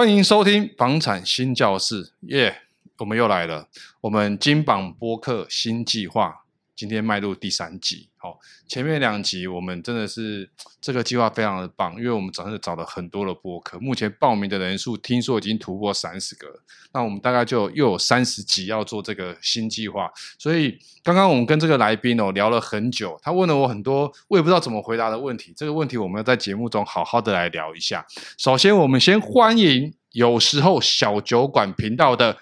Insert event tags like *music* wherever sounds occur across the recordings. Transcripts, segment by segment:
欢迎收听房产新教室，耶、我们又来了，我们金榜播客新计划，今天迈入第三集。好，前面两集我们真的是 *tsk* 这个计划非常的棒，因为我们真的找了很多的播客，目前报名的人数听说已经突破三十个，那我们大概就又有三十集要做这个新计划。所以刚刚我们跟这个来宾哦聊了很久，他问了我很多我也不知道怎么回答的问题，这个问题我们要在节目中好好的来聊一下。首先，我们先欢迎有时候小酒馆频道的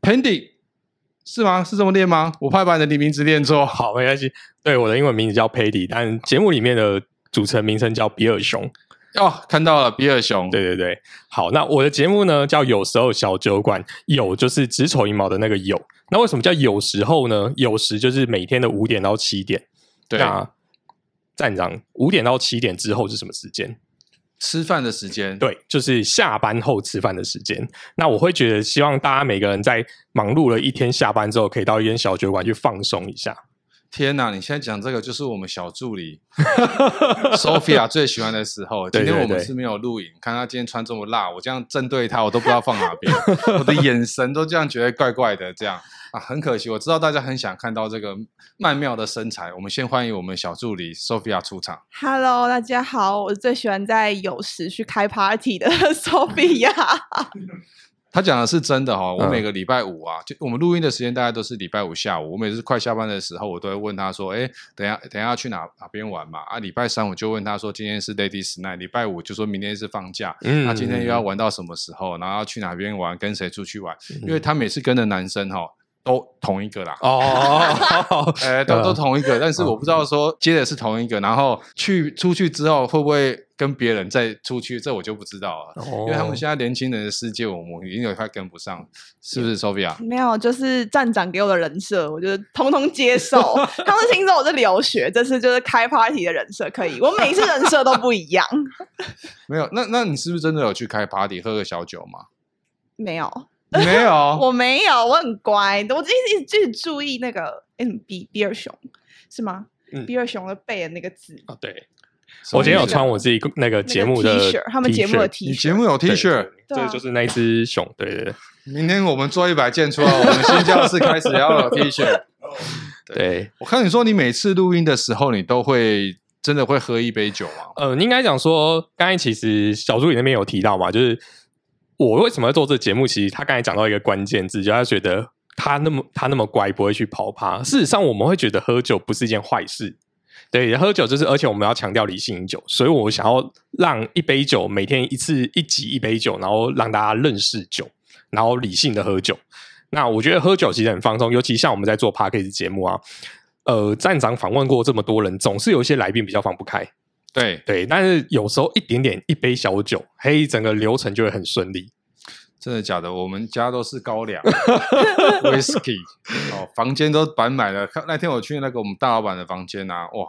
Pendy，是吗？是这么念吗？我怕把你的名字念错。*laughs* 好，没关系。对，我的英文名字叫 Pendy，但节目里面的主持人名称叫比尔熊。哦，看到了，比尔熊。对对对，好，那我的节目呢叫有时候小酒馆，有就是只丑一毛的那个有。那为什么叫有时候呢？有时就是每天的五点到七点。对啊，站长，五点到七点之后是什么时间？吃饭的时间，对，就是下班后吃饭的时间。那我会觉得，希望大家每个人在忙碌了一天下班之后，可以到一间小酒馆去放松一下。天哪，你现在讲这个，就是我们小助理 *laughs* Sophia 最喜欢的时候。今天我们是没有录影，看她今天穿这么辣，我这样正对她，我都不知道放哪边，*laughs* 我的眼神都这样觉得怪怪的，这样。啊，很可惜，我知道大家很想看到这个曼妙的身材。我们先欢迎我们小助理 Sophia 出场。Hello，大家好，我最喜欢在有时去开 party 的 *laughs* Sophia。他讲的是真的哈、哦，我每个礼拜五啊，就我们录音的时间大概都是礼拜五下午。我每次快下班的时候，我都会问他说：“哎，等下等下要去哪哪边玩嘛？”啊，礼拜三我就问他说：“今天是 Ladies Night。”礼拜五就说明天是放假，嗯，那今天又要玩到什么时候？然后要去哪边玩？跟谁出去玩？嗯、因为他每次跟的男生哈、哦。都同一个啦，哦，*laughs* 哎，都都同一个，但是我不知道说接的是同一个，然后去出去之后会不会跟别人再出去，这我就不知道了，因为他们现在年轻人的世界，我们已经有快跟不上，是不是，Sophia？没有，就是站长给我的人设，我就通通接受。他们听说我是留学，这次就是开 party 的人设可以，我每一次人设都不一样。*laughs* 没有，那那你是不是真的有去开 party 喝个小酒吗？没有。你没有，*laughs* 我没有，我很乖，我一直一直注意那个，嗯，比比尔熊是吗？嗯，比尔熊的背的那个字啊，对，我今天有穿我自己那个节目的 T 恤，他们节目的 T 恤，你节目有 T 恤，对，就是那只熊，对对对。明天我们做一百件出来，我们新教室开始要有 T 恤。*laughs* 对，我看你说你每次录音的时候，你都会真的会喝一杯酒吗？呃，你应该讲说，刚才其实小助理那边有提到嘛，就是。我为什么要做这个节目？其实他刚才讲到一个关键字，就他觉得他那么他那么乖，不会去跑趴。事实上，我们会觉得喝酒不是一件坏事。对，喝酒就是，而且我们要强调理性饮酒，所以我想要让一杯酒每天一次一集一杯酒，然后让大家认识酒，然后理性的喝酒。那我觉得喝酒其实很放松，尤其像我们在做 p a d k a s 节目啊，呃，站长访问过这么多人，总是有一些来宾比较放不开。对对，但是有时候一点点一杯小酒，嘿，整个流程就会很顺利。真的假的？我们家都是高粱，*laughs* whisky，哦，房间都摆满了。那天我去那个我们大老板的房间啊，哇，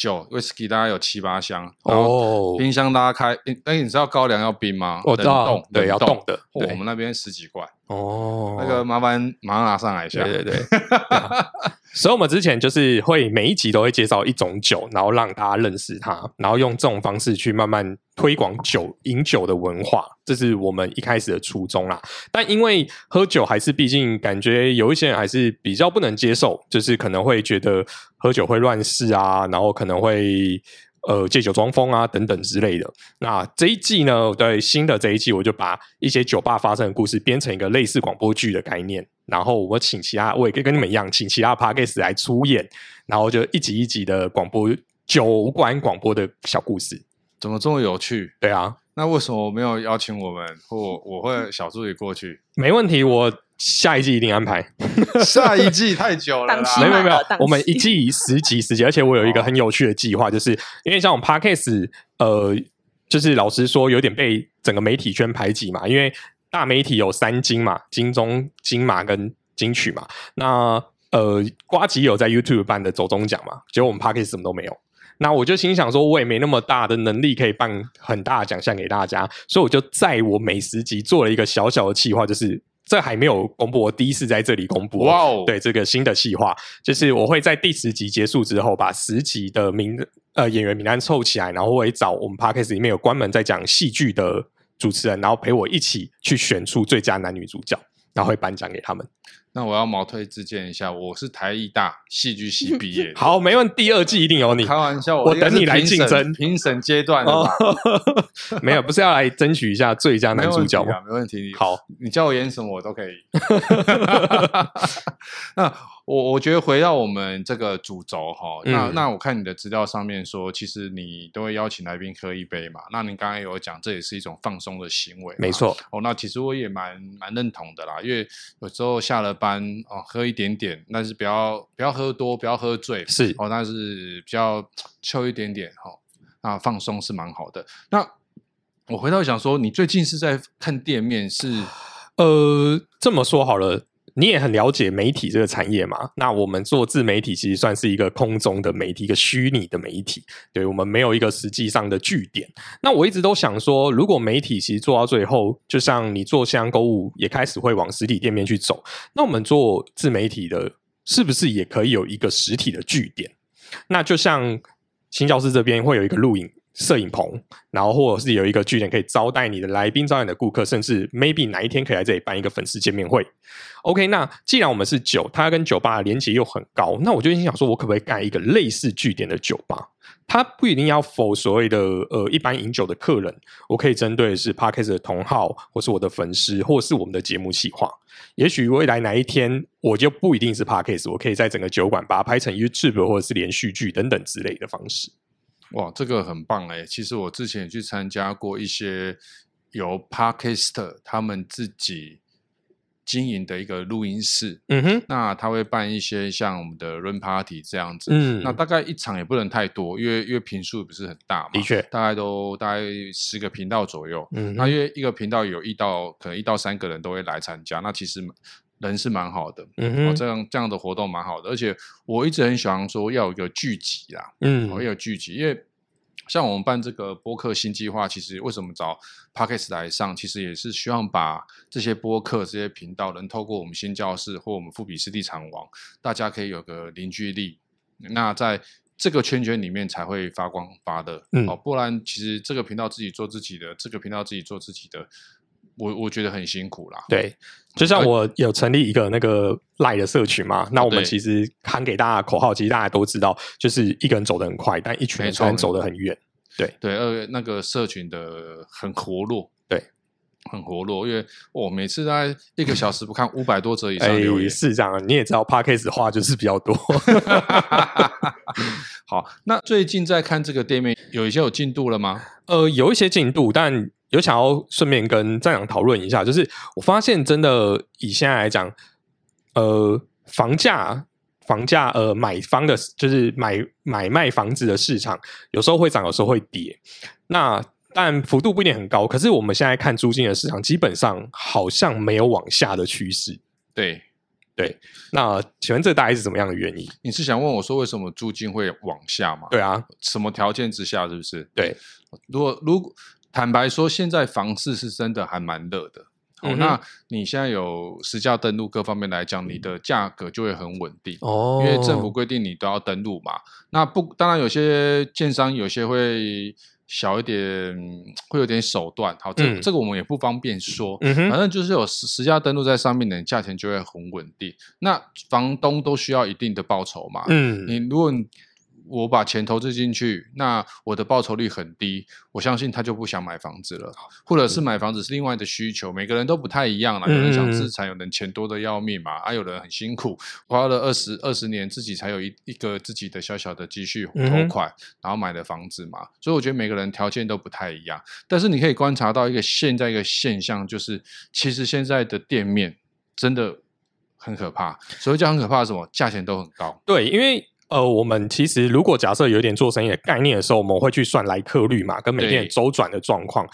酒 whisky 大概有七八箱，然后，冰箱拉开，哎，你知道高粱要冰吗？我知道，对，要冻的。我们那边十几罐。哦，那个麻烦马上拿上来一下。对对对。*laughs* 所以，我们之前就是会每一集都会介绍一种酒，然后让大家认识它，然后用这种方式去慢慢推广酒饮酒的文化，这是我们一开始的初衷啦。但因为喝酒还是毕竟感觉有一些人还是比较不能接受，就是可能会觉得喝酒会乱世啊，然后可能会。呃，借酒装疯啊，等等之类的。那这一季呢，对新的这一季，我就把一些酒吧发生的故事编成一个类似广播剧的概念。然后我请其他，我也可以跟你们一样，请其他 Podcast 来出演。然后就一集一集的广播酒馆广播的小故事，怎么这么有趣？对啊，那为什么没有邀请我们，或我会小助理过去？没问题，我。下一季一定安排，*laughs* 下一季太久了啦，没有没有没有，我们一季十集十集，而且我有一个很有趣的计划，就是因为像我们 Podcast，呃，就是老实说有点被整个媒体圈排挤嘛，因为大媒体有三金嘛，金钟、金马跟金曲嘛，那呃，瓜吉有在 YouTube 办的走中奖嘛，结果我们 Podcast 什么都没有，那我就心想说，我也没那么大的能力可以办很大的奖项给大家，所以我就在我每十集做了一个小小的计划，就是。这还没有公布，我第一次在这里公布。哇哦！对，这个新的计划，就是我会在第十集结束之后，把十集的名呃演员名单凑起来，然后我会找我们 Podcast 里面有关门在讲戏剧的主持人，然后陪我一起去选出最佳男女主角，然后会颁奖给他们。那我要毛推自荐一下，我是台艺大戏剧系毕业。*laughs* 好，没问题，第二季一定有你。开玩笑，我等你来竞争评审阶段的。*laughs* 没有，不是要来争取一下最佳男主角吗？没问题，好，你叫我演什么我都可以。*laughs* 那。我我觉得回到我们这个主轴哈，那、嗯、那我看你的资料上面说，其实你都会邀请来宾喝一杯嘛。那你刚才有讲，这也是一种放松的行为，没错。哦，那其实我也蛮蛮认同的啦，因为有时候下了班哦，喝一点点，但是不要不要喝多，不要喝醉，是哦，但是比较抽一点点哈，那放松是蛮好的。那我回到想说，你最近是在看店面是？呃，这么说好了。你也很了解媒体这个产业嘛？那我们做自媒体其实算是一个空中的媒体，一个虚拟的媒体。对，我们没有一个实际上的据点。那我一直都想说，如果媒体其实做到最后，就像你做线上购物也开始会往实体店面去走，那我们做自媒体的，是不是也可以有一个实体的据点？那就像新教师这边会有一个录影。摄影棚，然后或者是有一个据点可以招待你的来宾、招待你的顾客，甚至 maybe 哪一天可以来这里办一个粉丝见面会。OK，那既然我们是酒，它跟酒吧的连结又很高，那我就心想说，我可不可以盖一个类似据点的酒吧？它不一定要否所谓的呃一般饮酒的客人，我可以针对是 parkas 的同好，或是我的粉丝，或是我们的节目企划。也许未来哪一天，我就不一定是 parkas 我可以在整个酒馆把它拍成 YouTube 或者是连续剧等等之类的方式。哇，这个很棒哎！其实我之前也去参加过一些由 Podcast 他们自己经营的一个录音室，嗯哼，那他会办一些像我们的 Run Party 这样子，嗯，那大概一场也不能太多，因为因为频数不是很大嘛，的确，大概都大概十个频道左右，嗯，那因为一个频道有一到可能一到三个人都会来参加，那其实。人是蛮好的，嗯哼，这样这样的活动蛮好的，而且我一直很喜欢说要有一个聚集啦，嗯，要有聚集，因为像我们办这个播客新计划，其实为什么找 p o c k e t 来上，其实也是希望把这些播客这些频道能透过我们新教室或我们富比斯地产网，大家可以有个凝聚力，那在这个圈圈里面才会发光发热，嗯，哦，不然其实这个频道自己做自己的，这个频道自己做自己的。我我觉得很辛苦啦。对，就像我有成立一个那个赖的社群嘛，那我们其实喊给大家的口号，其实大家都知道，就是一个人走得很快，但一群人才能走得很远。对对，呃，那个社群的很活络，对，很活络，因为我每次大概一个小时不看 *laughs* 五百多则以上留言，是这样。你也知道 parkas 话就是比较多。*laughs* *laughs* 好，那最近在看这个店面，有一些有进度了吗？呃，有一些进度，但。有想要顺便跟站长讨论一下，就是我发现真的以现在来讲，呃，房价、房价，呃，买方的，就是买买卖房子的市场，有时候会涨，有时候会跌。那但幅度不一定很高，可是我们现在看租金的市场，基本上好像没有往下的趋势。对对，那请问这大概是怎么样的原因？你是想问我说为什么租金会往下吗？对啊，什么条件之下？是不是？对，如果如果。坦白说，现在房市是真的还蛮热的。哦，那你现在有实价登录各方面来讲，你的价格就会很稳定哦，因为政府规定你都要登录嘛。那不，当然有些建商有些会小一点，会有点手段。好，这、嗯、这个我们也不方便说。嗯哼，反正就是有实实价登录在上面的，价钱就会很稳定。那房东都需要一定的报酬嘛。嗯，你如果。我把钱投资进去，那我的报酬率很低，我相信他就不想买房子了，或者是买房子是另外的需求，每个人都不太一样啦。有人想资产，有人钱多的要命嘛，啊，有人很辛苦，花了二十二十年自己才有一一个自己的小小的积蓄头款，然后买的房子嘛。所以我觉得每个人条件都不太一样，但是你可以观察到一个现在一个现象，就是其实现在的店面真的很可怕。所以叫很可怕是什么？价钱都很高。对，因为。呃，我们其实如果假设有点做生意的概念的时候，我们会去算来客率嘛，跟每天周转的状况。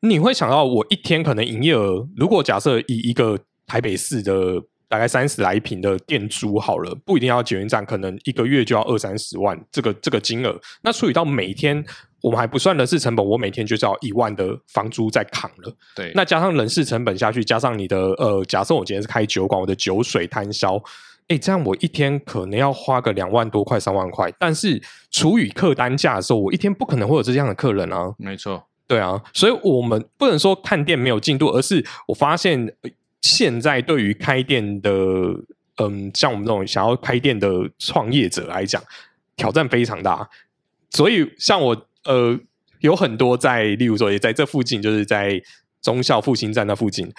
你会想到，我一天可能营业额，如果假设以一个台北市的大概三十来平的店租好了，不一定要捷运站，可能一个月就要二三十万，这个这个金额，那除以到每天，我们还不算人事成本，我每天就要一万的房租在扛了。对，那加上人事成本下去，加上你的呃，假设我今天是开酒馆，我的酒水摊销。哎，这样我一天可能要花个两万多块、三万块，但是除以客单价的时候，我一天不可能会有这样的客人啊。没错，对啊，所以我们不能说看店没有进度，而是我发现现在对于开店的，嗯，像我们这种想要开店的创业者来讲，挑战非常大。所以像我，呃，有很多在，例如说也在这附近，就是在中校复兴站那附近，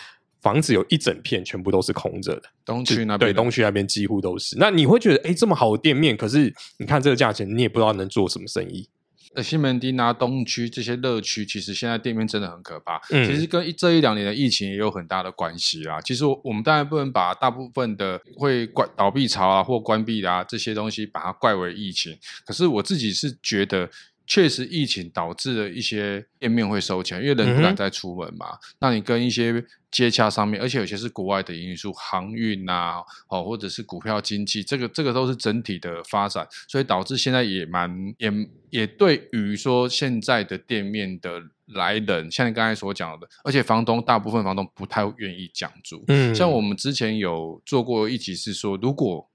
房子有一整片全部都是空着的。东区那边对，东区那边几乎都是。那你会觉得，哎，这么好的店面，可是你看这个价钱，你也不知道能做什么生意。呃，西门町啊，东区这些乐区，其实现在店面真的很可怕。嗯，其实跟这一两年的疫情也有很大的关系啦。其实我我们当然不能把大部分的会关倒闭潮啊或关闭啊这些东西把它怪为疫情。可是我自己是觉得，确实疫情导致了一些店面会收钱，因为人不敢再出门嘛。嗯、那你跟一些接洽上面，而且有些是国外的因素，航运啊，哦，或者是股票经济，这个这个都是整体的发展，所以导致现在也蛮也也对于说现在的店面的来人，像你刚才所讲的，而且房东大部分房东不太愿意讲租。嗯，像我们之前有做过一集是说，如果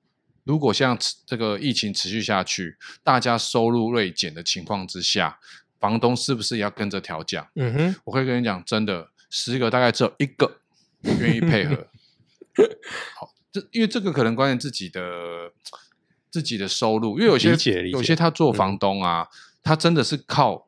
如果像这个疫情持续下去，大家收入锐减的情况之下，房东是不是也要跟着调价？嗯哼，我可以跟你讲，真的。十个大概只有一个愿意配合，*laughs* 好，这因为这个可能关键自己的自己的收入，因为有些有些他做房东啊，嗯、他真的是靠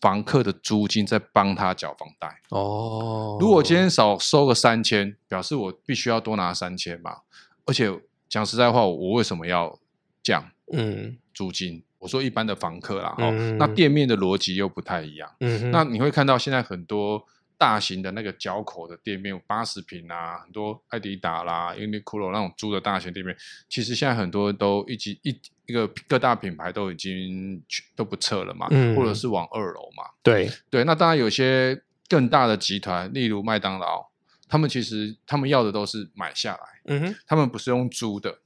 房客的租金在帮他缴房贷哦。如果今天少收个三千，表示我必须要多拿三千嘛。而且讲实在话，我为什么要降嗯租金？嗯、我说一般的房客啦，哦、嗯，那店面的逻辑又不太一样。嗯，那你会看到现在很多。大型的那个角口的店面，八十平啊，很多艾迪达啦、Uniqlo 那种租的大型店面，其实现在很多都一级一一个各大品牌都已经都不撤了嘛，嗯、或者是往二楼嘛。对对，那当然有些更大的集团，例如麦当劳，他们其实他们要的都是买下来，嗯哼，他们不是用租的，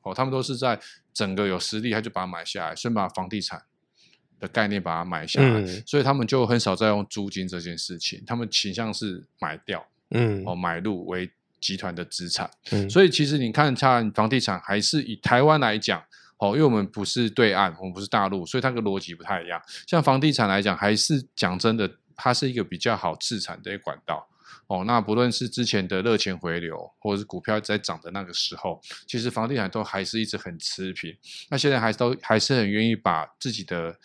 哦，他们都是在整个有实力，他就把它买下来，先把房地产。的概念把它买下来，嗯、所以他们就很少在用租金这件事情，他们倾向是买掉，嗯，哦，买入为集团的资产，嗯，所以其实你看，像房地产还是以台湾来讲，哦，因为我们不是对岸，我们不是大陆，所以它个逻辑不太一样。像房地产来讲，还是讲真的，它是一个比较好自产的一个管道，哦，那不论是之前的热钱回流，或者是股票在涨的那个时候，其实房地产都还是一直很持平。那现在还都还是很愿意把自己的。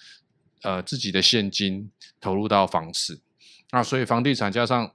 呃，自己的现金投入到房市，那所以房地产加上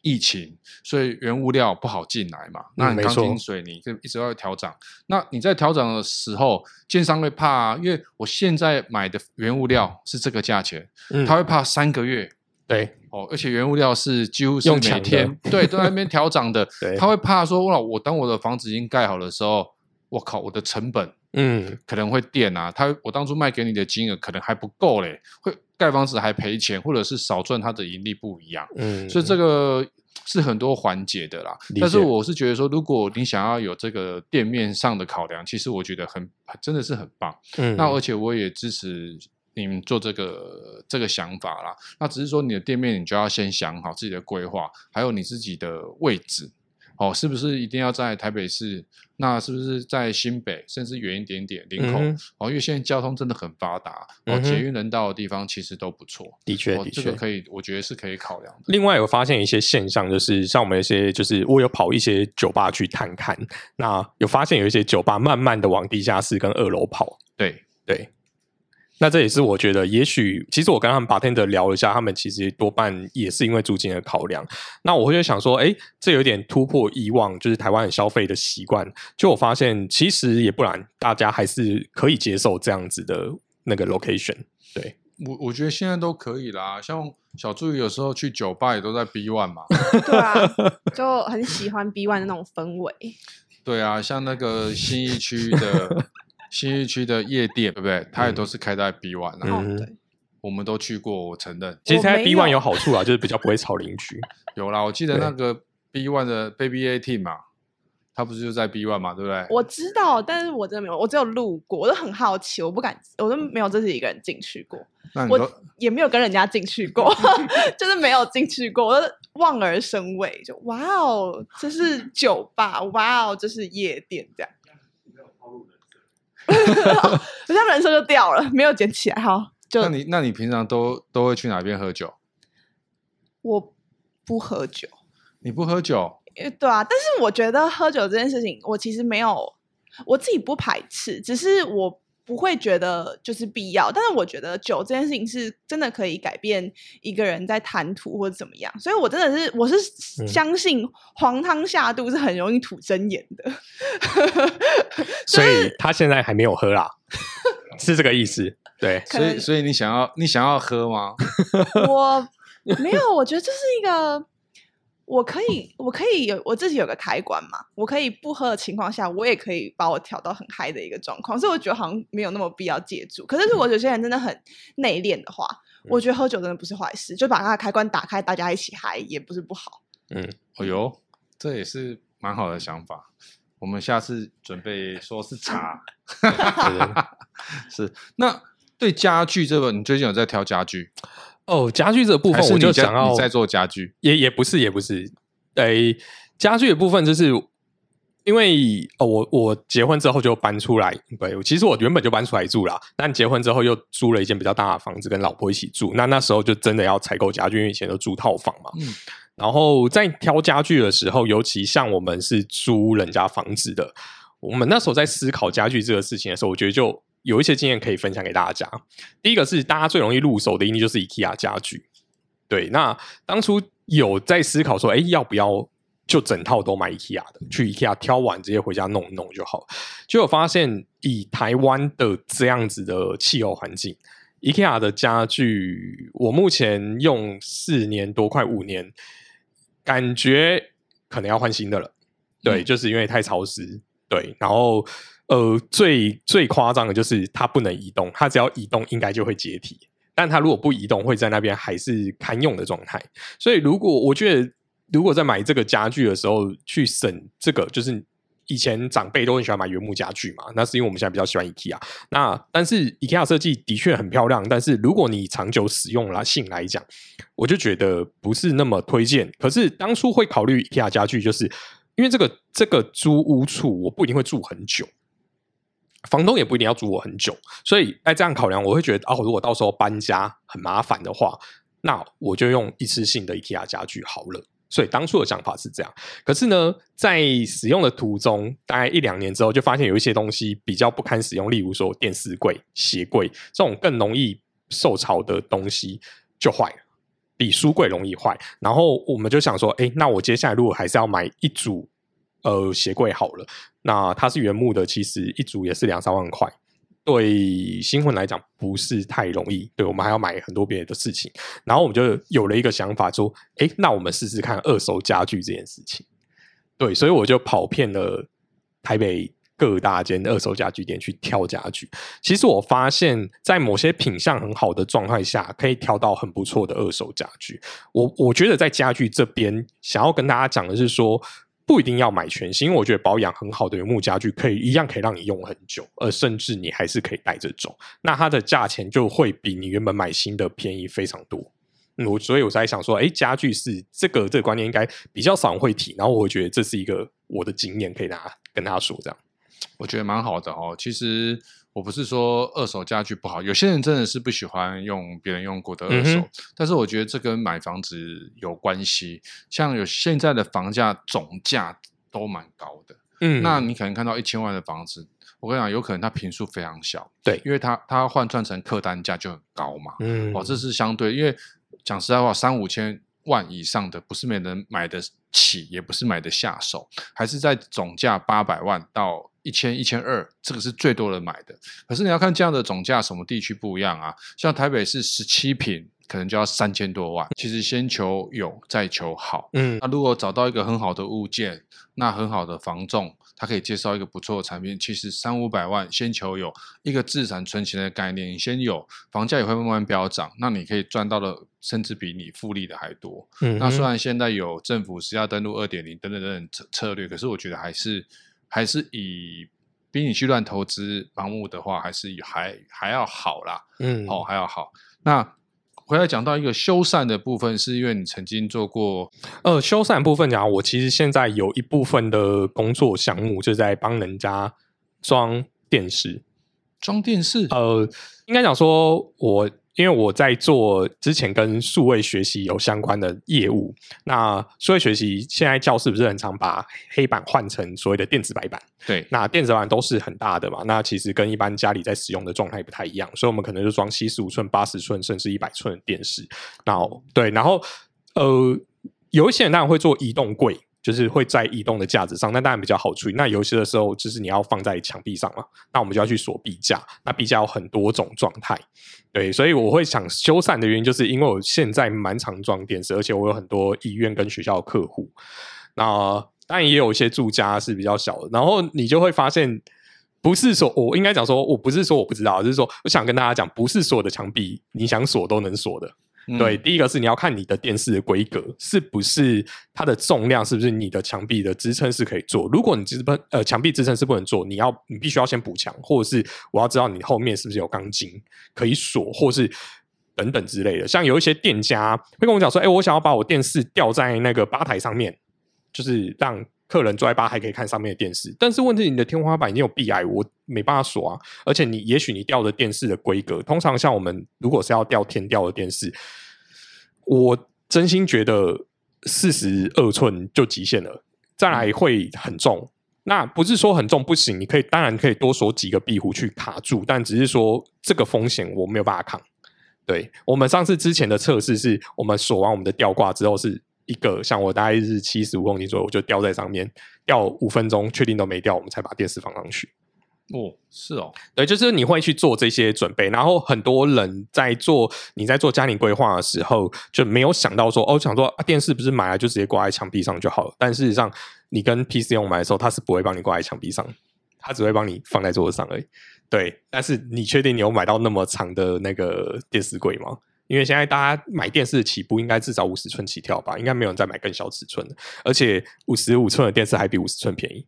疫情，所以原物料不好进来嘛。嗯、那钢筋水泥就一直要调涨。那你在调涨的时候，建商会怕啊，因为我现在买的原物料是这个价钱，嗯、他会怕三个月。对哦，而且原物料是几乎是每天对都在那边调涨的，*laughs* 对他会怕说哇，我当我的房子已经盖好的时候，我靠，我的成本。嗯，可能会垫啊，他我当初卖给你的金额可能还不够嘞，会盖房子还赔钱，或者是少赚他的盈利不一样。嗯，所以这个是很多环节的啦。解但是我是觉得说，如果你想要有这个店面上的考量，其实我觉得很真的是很棒。嗯，那而且我也支持你们做这个这个想法啦。那只是说你的店面，你就要先想好自己的规划，还有你自己的位置。哦，是不是一定要在台北市？那是不是在新北，甚至远一点点林口？嗯、哦，因为现在交通真的很发达，哦，捷运能到的地方其实都不错。的确，哦、的确，这个可以，我觉得是可以考量的。另外，有发现一些现象，就是像我们一些，就是我有跑一些酒吧去探看，那有发现有一些酒吧慢慢的往地下室跟二楼跑。对对。那这也是我觉得，也许其实我跟他们 bartender 聊了一下，他们其实多半也是因为租金的考量。那我会就想说，哎，这有点突破以往就是台湾人消费的习惯。就我发现，其实也不然，大家还是可以接受这样子的那个 location。对，我我觉得现在都可以啦。像小助理有时候去酒吧也都在 B One 嘛。*laughs* 对啊，就很喜欢 B One 的那种氛围。对啊，像那个新义区的。信义区的夜店，对不对？它也都是开在 B One，啊。嗯对我们都去过，我承认。其实开 B One 有好处啊，就是比较不会吵邻居。*laughs* 有啦，我记得那个 B One 的 Baby A-Team 嘛，他不是就在 B One 嘛，对不对？我知道，但是我真的没有，我只有路过，我都很好奇，我不敢，我都没有自己一个人进去过。我也没有跟人家进去过，*laughs* 就是没有进去过，我都望而生畏，就哇哦，这是酒吧，哇哦，这是夜店，这样。*laughs* 我现在人设就掉了，没有捡起来。好，就那你那你平常都都会去哪边喝酒？我不喝酒。你不喝酒？对啊，但是我觉得喝酒这件事情，我其实没有，我自己不排斥，只是我不会觉得就是必要。但是我觉得酒这件事情是真的可以改变一个人在谈吐或者怎么样，所以我真的是我是相信黄汤下肚是很容易吐真言的。所以他现在还没有喝啦，是这个意思？对，所以所以你想要你想要喝吗？*laughs* 我没有，我觉得这是一个。我可以，我可以有我自己有个开关嘛，我可以不喝的情况下，我也可以把我调到很嗨的一个状况，所以我觉得好像没有那么必要借助。可是如果有些人真的很内敛的话，嗯、我觉得喝酒真的不是坏事，就把他的开关打开，大家一起嗨也不是不好。嗯，哦哟，这也是蛮好的想法。我们下次准备说是茶，*laughs* 是。那对家具这个，你最近有在挑家具？哦，家具这部分我就想要你在做家具，也也不是也不是，诶，家具的部分就是因为哦，我我结婚之后就搬出来，对，其实我原本就搬出来住啦，但结婚之后又租了一间比较大的房子跟老婆一起住，那那时候就真的要采购家具，因为以前都住套房嘛，嗯，然后在挑家具的时候，尤其像我们是租人家房子的，我们那时候在思考家具这个事情的时候，我觉得就。有一些经验可以分享给大家。第一个是大家最容易入手的，一定就是 IKEA 家具。对，那当初有在思考说，哎，要不要就整套都买 IKEA 的？去 IKEA 挑完直接回家弄一弄就好。结果发现，以台湾的这样子的气候环境，IKEA 的家具，我目前用四年多，快五年，感觉可能要换新的了。对，嗯、就是因为太潮湿。对，然后。呃，最最夸张的就是它不能移动，它只要移动应该就会解体，但它如果不移动，会在那边还是堪用的状态。所以，如果我觉得，如果在买这个家具的时候去省这个，就是以前长辈都很喜欢买原木家具嘛，那是因为我们现在比较喜欢 IKEA。那但是 IKEA 设计的确很漂亮，但是如果你长久使用来性来讲，我就觉得不是那么推荐。可是当初会考虑 IKEA 家具，就是因为这个这个租屋处我不一定会住很久。房东也不一定要租我很久，所以在这样考量，我会觉得哦，如果到时候搬家很麻烦的话，那我就用一次性的 IKEA 家具好了。所以当初的想法是这样。可是呢，在使用的途中，大概一两年之后，就发现有一些东西比较不堪使用，例如说电视柜、鞋柜这种更容易受潮的东西就坏了，比书柜容易坏。然后我们就想说，哎，那我接下来如果还是要买一组。呃，鞋柜好了，那它是原木的，其实一组也是两三万块，对新婚来讲不是太容易。对，我们还要买很多别的事情，然后我们就有了一个想法，说，哎，那我们试试看二手家具这件事情。对，所以我就跑遍了台北各大间二手家具店去挑家具。其实我发现，在某些品相很好的状态下，可以挑到很不错的二手家具。我我觉得在家具这边，想要跟大家讲的是说。不一定要买全新，因为我觉得保养很好的原木家具可以一样可以让你用很久，而甚至你还是可以带着走。那它的价钱就会比你原本买新的便宜非常多。我所以我才想说，哎，家具是这个这个观念应该比较少人会提，然后我会觉得这是一个我的经验，可以大家跟大家说这样。我觉得蛮好的哦。其实我不是说二手家具不好，有些人真的是不喜欢用别人用过的二手，嗯、但是我觉得这跟买房子有关系。像有现在的房价总价都蛮高的，嗯，那你可能看到一千万的房子，我跟你讲，有可能它坪数非常小，对，因为它它换算成客单价就很高嘛，嗯，哦，这是相对，因为讲实在话，三五千万以上的不是没人买得起，也不是买得下手，还是在总价八百万到。一千一千二，这个是最多人买的。可是你要看这样的总价，什么地区不一样啊？像台北是十七坪，可能就要三千多万。其实先求有，再求好。嗯，那如果找到一个很好的物件，那很好的房仲，他可以介绍一个不错的产品。其实三五百万，先求有一个资产存钱的概念，你先有，房价也会慢慢飙涨，那你可以赚到的甚至比你复利的还多。嗯，那虽然现在有政府实价登录二点零等等等等策策略，可是我觉得还是。还是以比你去乱投资盲目的话，还是还还要好啦。嗯，哦，还要好。那回来讲到一个修缮的部分，是因为你曾经做过呃修缮部分讲，我其实现在有一部分的工作项目就在帮人家装电视，装电视。呃，应该讲说我因为我在做之前跟数位学习有相关的业务，那数位学习现在教室不是很常把黑板换成所谓的电子白板？对，那电子白板都是很大的嘛，那其实跟一般家里在使用的状态不太一样，所以我们可能就装七十五寸、八十寸甚至一百寸的电视。然后对，然后呃，有一些人当然会做移动柜。就是会在移动的架子上，那当然比较好处理。那游戏的时候，就是你要放在墙壁上嘛，那我们就要去锁壁架。那壁架有很多种状态，对，所以我会想修缮的原因，就是因为我现在蛮常装电视，而且我有很多医院跟学校的客户。那当然也有一些住家是比较小的，然后你就会发现，不是说我应该讲说，我不是说我不知道，就是说我想跟大家讲，不是所有的墙壁你想锁都能锁的。对，第一个是你要看你的电视的规格是不是它的重量，是不是你的墙壁的支撑是可以做。如果你支撑呃墙壁支撑是不能做，你要你必须要先补墙，或者是我要知道你后面是不是有钢筋可以锁，或是等等之类的。像有一些店家会跟我讲说，哎，我想要把我电视吊在那个吧台上面，就是让。客人坐在吧还可以看上面的电视，但是问题你的天花板已经有壁癌，我没办法锁啊。而且你也许你吊的电视的规格，通常像我们如果是要吊天吊的电视，我真心觉得四十二寸就极限了，再来会很重。那不是说很重不行，你可以当然可以多锁几个壁虎去卡住，但只是说这个风险我没有办法扛。对，我们上次之前的测试是我们锁完我们的吊挂之后是。一个像我大概是七十五公斤左右，我就吊在上面吊五分钟，确定都没掉，我们才把电视放上去。哦，是哦，对，就是你会去做这些准备，然后很多人在做你在做家庭规划的时候就没有想到说，哦，想说啊，电视不是买来就直接挂在墙壁上就好了。但事实上，你跟 PC 用买的时候，它是不会帮你挂在墙壁上，它只会帮你放在桌子上而已。对，但是你确定你有买到那么长的那个电视柜吗？因为现在大家买电视起步应该至少五十寸起跳吧，应该没有人再买更小尺寸的，而且五十五寸的电视还比五十寸便宜，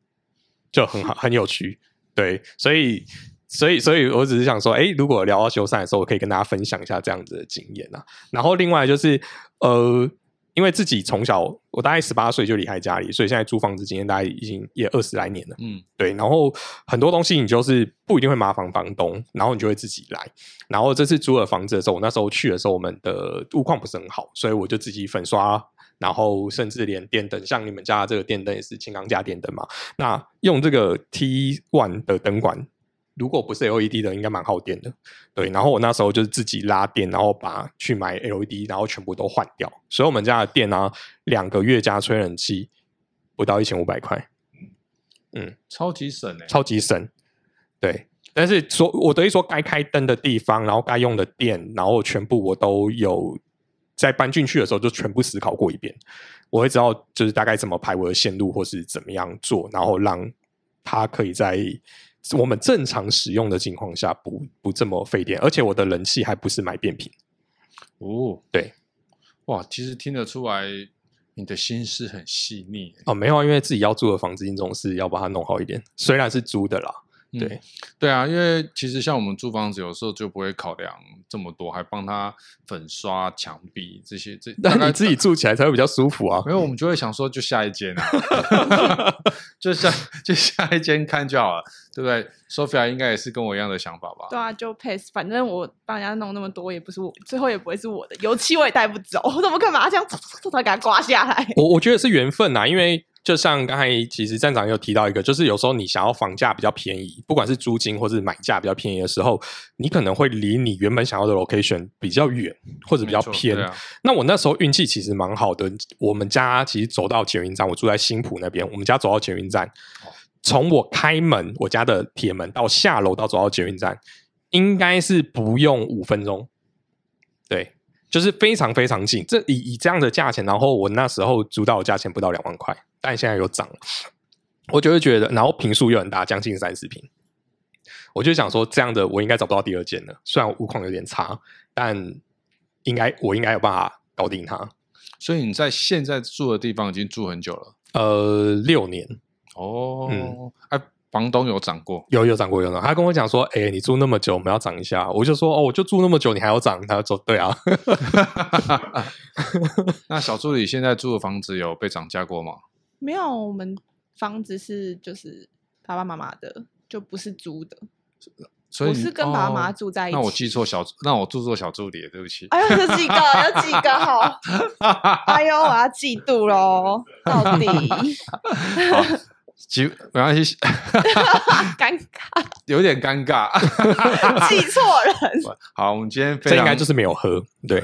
就很好，很有趣。对，所以，所以，所以我只是想说，哎，如果聊到修缮的时候，我可以跟大家分享一下这样子的经验啊。然后另外就是，呃。因为自己从小，我大概十八岁就离开家里，所以现在租房子经验大概已经也二十来年了。嗯，对。然后很多东西你就是不一定会麻烦房东，然后你就会自己来。然后这次租了房子的时候，我那时候去的时候，我们的屋况不是很好，所以我就自己粉刷，然后甚至连电灯，像你们家的这个电灯也是轻钢架电灯嘛。那用这个 T one 的灯管。如果不是 LED 的，应该蛮耗电的。对，然后我那时候就是自己拉电，然后把去买 LED，然后全部都换掉。所以我们家的电呢、啊，两个月加吹冷气不到一千五百块。嗯，超级省哎，超级省。对，但是说我等于说该开灯的地方，然后该用的电，然后全部我都有在搬进去的时候就全部思考过一遍。我会知道就是大概怎么排我的线路，或是怎么样做，然后让它可以在。我们正常使用的情况下不，不不这么费电，而且我的冷气还不是买变频。哦，对，哇，其实听得出来你的心思很细腻。哦，没有啊，因为自己要租的房子，你总是要把它弄好一点，虽然是租的啦。对、嗯，对啊，因为其实像我们租房子，有时候就不会考量这么多，还帮他粉刷墙壁这些，这那你自己住起来才会比较舒服啊。因为我们就会想说，就下一间啊，*laughs* 就下就下一间看就好了，对不对？Sophia 应该也是跟我一样的想法吧？对啊，就 pass，反正我帮人家弄那么多，也不是我，最后也不会是我的，油漆我也带不走，我怎么可能把它这样擦擦擦给它刮下来？我我觉得是缘分呐，因为。就像刚才其实站长有提到一个，就是有时候你想要房价比较便宜，不管是租金或是买价比较便宜的时候，你可能会离你原本想要的 location 比较远或者比较偏。啊、那我那时候运气其实蛮好的，我们家其实走到捷运站，我住在新浦那边，我们家走到捷运站，从我开门我家的铁门到下楼到走到捷运站，应该是不用五分钟。对，就是非常非常近。这以以这样的价钱，然后我那时候租到的价钱不到两万块。但现在又涨了，我就会觉得，然后平数又很大，将近三十平，我就想说，这样的我应该找不到第二间了。虽然屋况有点差，但应该我应该有办法搞定它。所以你在现在住的地方已经住很久了？呃，六年。哦，嗯，哎，房东有涨过？有有涨过，有涨。他跟我讲说，哎、欸，你住那么久，我们要涨一下。我就说，哦，我就住那么久，你还要涨？他说，对啊。*laughs* *laughs* 那小助理现在住的房子有被涨价过吗？没有，我们房子是就是爸爸妈妈的，就不是租的。所以我是跟爸爸妈妈住在一起。那我记错小，那我住错小助理，对不起。哎呦，有几个？有几个？好，*laughs* 哎呦，我要嫉妒喽！到底？好，记没关系。*laughs* 尴尬，有点尴尬，*laughs* 记错人。*laughs* 好，我们今天这应该就是没有喝，对，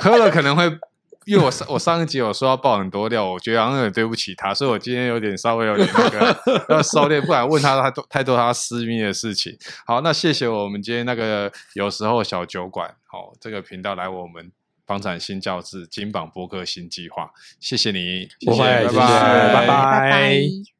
喝了可能会。因为我上我上一集有说要爆很多料，我觉得好像有点对不起他，所以我今天有点稍微有点那个要收敛，不敢问他太多太多他私密的事情。好，那谢谢我们今天那个有时候小酒馆好这个频道来我们房产新教室金榜播客新计划，谢谢你，不会，谢谢，拜拜，谢谢，拜拜。拜拜。